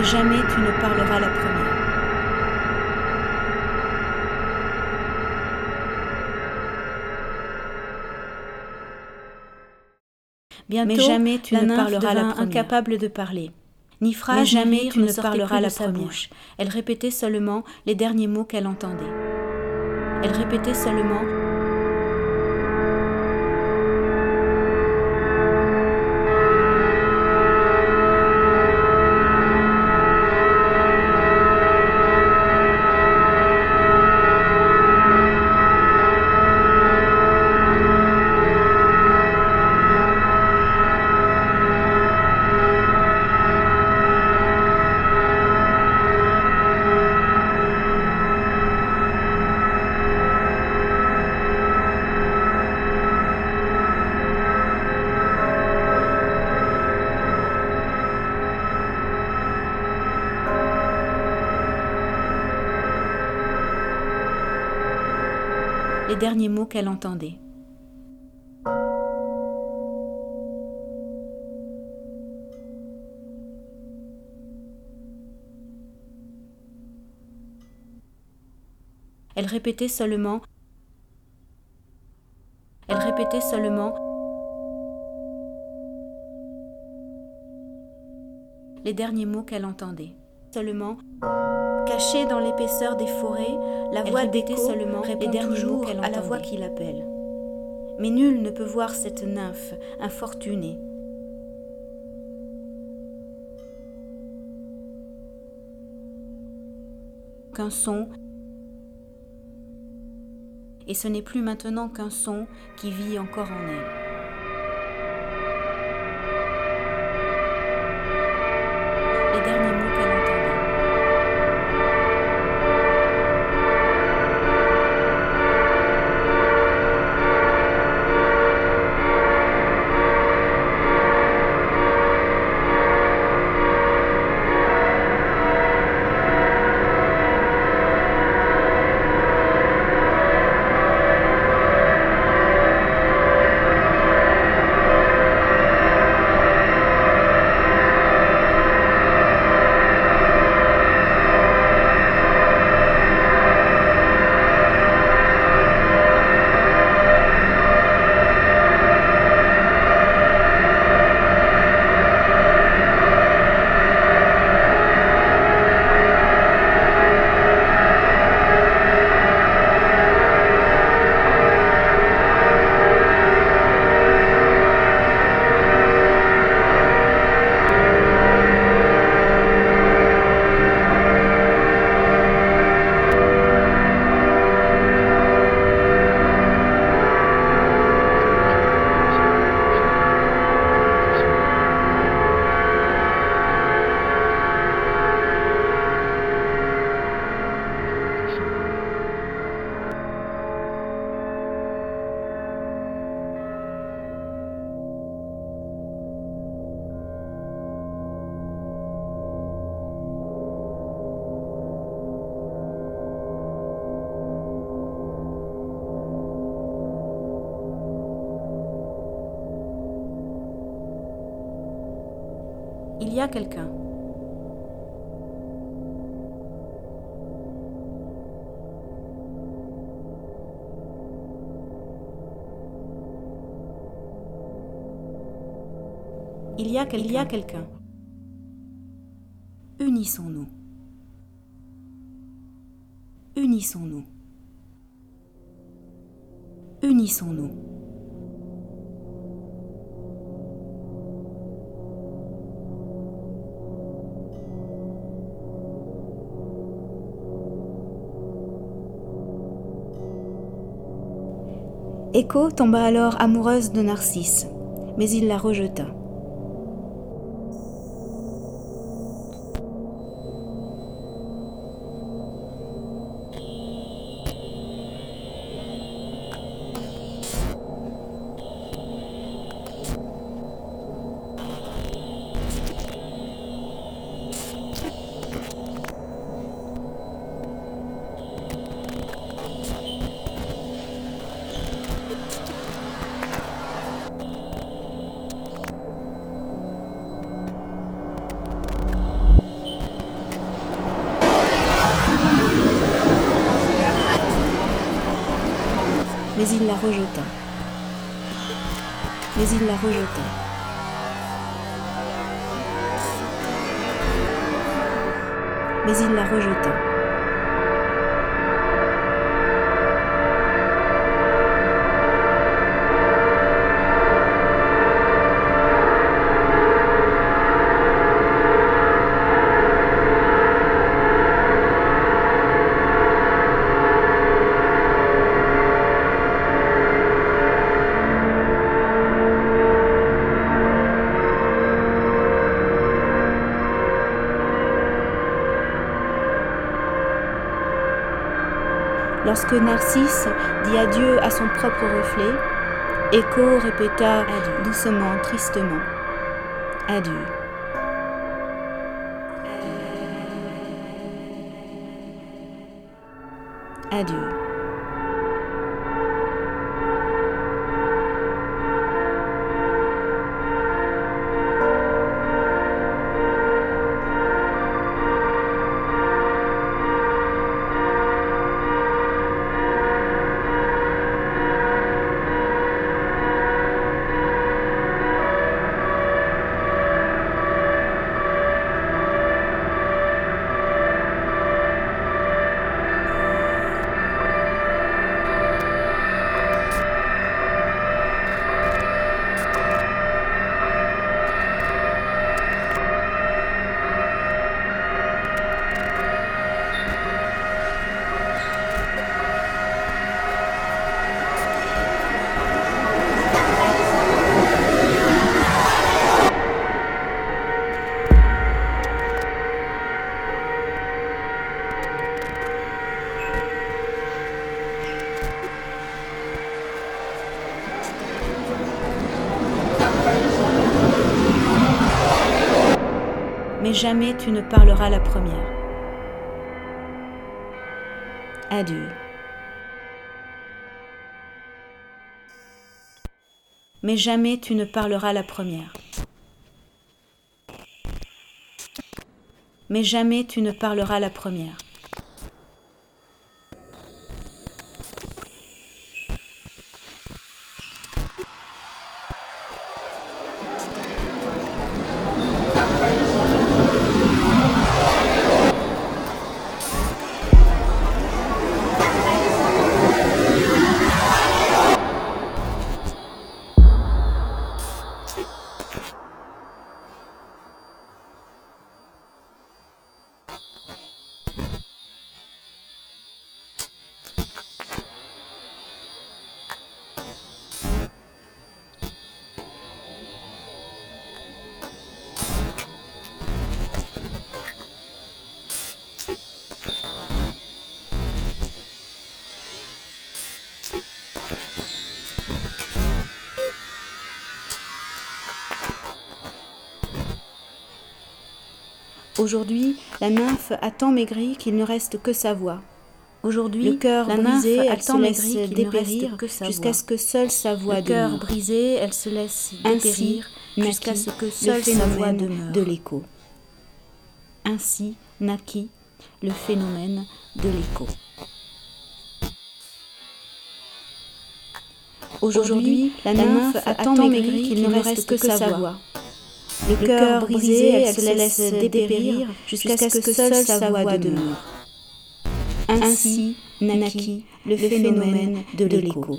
Mais jamais tu ne parleras la première. Bientôt, Mais jamais tu la ne parleras la première. incapable de parler. Ni Mais phrase, jamais ni rire tu ne parleras la de sa première. bouche. Elle répétait seulement les derniers mots qu'elle entendait. Elle répétait seulement les derniers mots qu'elle entendait. Elle répétait seulement Elle répétait seulement les derniers mots qu'elle entendait. Seulement Cachée dans l'épaisseur des forêts, la voix d'écho seulement répond toujours à la voix qui l'appelle. Mais nul ne peut voir cette nymphe infortunée. Qu'un son, et ce n'est plus maintenant qu'un son qui vit encore en elle. Il y a quelqu'un. Il y a, quelqu'un. Unissons-nous. Unissons-nous. Unissons-nous. Écho tomba alors amoureuse de Narcisse, mais il la rejeta. Mais il la rejeta. Mais il la rejeta. Mais il la rejeta. Lorsque Narcisse dit adieu à son propre reflet, Écho répéta doucement, tristement. Adieu. Adieu. Mais jamais tu ne parleras la première. Adieu. Mais jamais tu ne parleras la première. Mais jamais tu ne parleras la première. you Aujourd'hui, la nymphe a tant maigri qu'il ne reste que sa voix. Aujourd'hui, le cœur brisé, elle se laisse dépérir jusqu'à ce que seule sa voix demeure. Le cœur brisé, elle se laisse dépérir jusqu'à ce que seule sa voix demeure. De l'écho. Ainsi naquit le phénomène de l'écho. Aujourd'hui, la nymphe a tant maigri qu'il ne reste que sa voix. Le cœur brisé, elle se laisse dépérir jusqu'à ce que seule sa voix demeure. Ainsi naquit le phénomène de l'écho.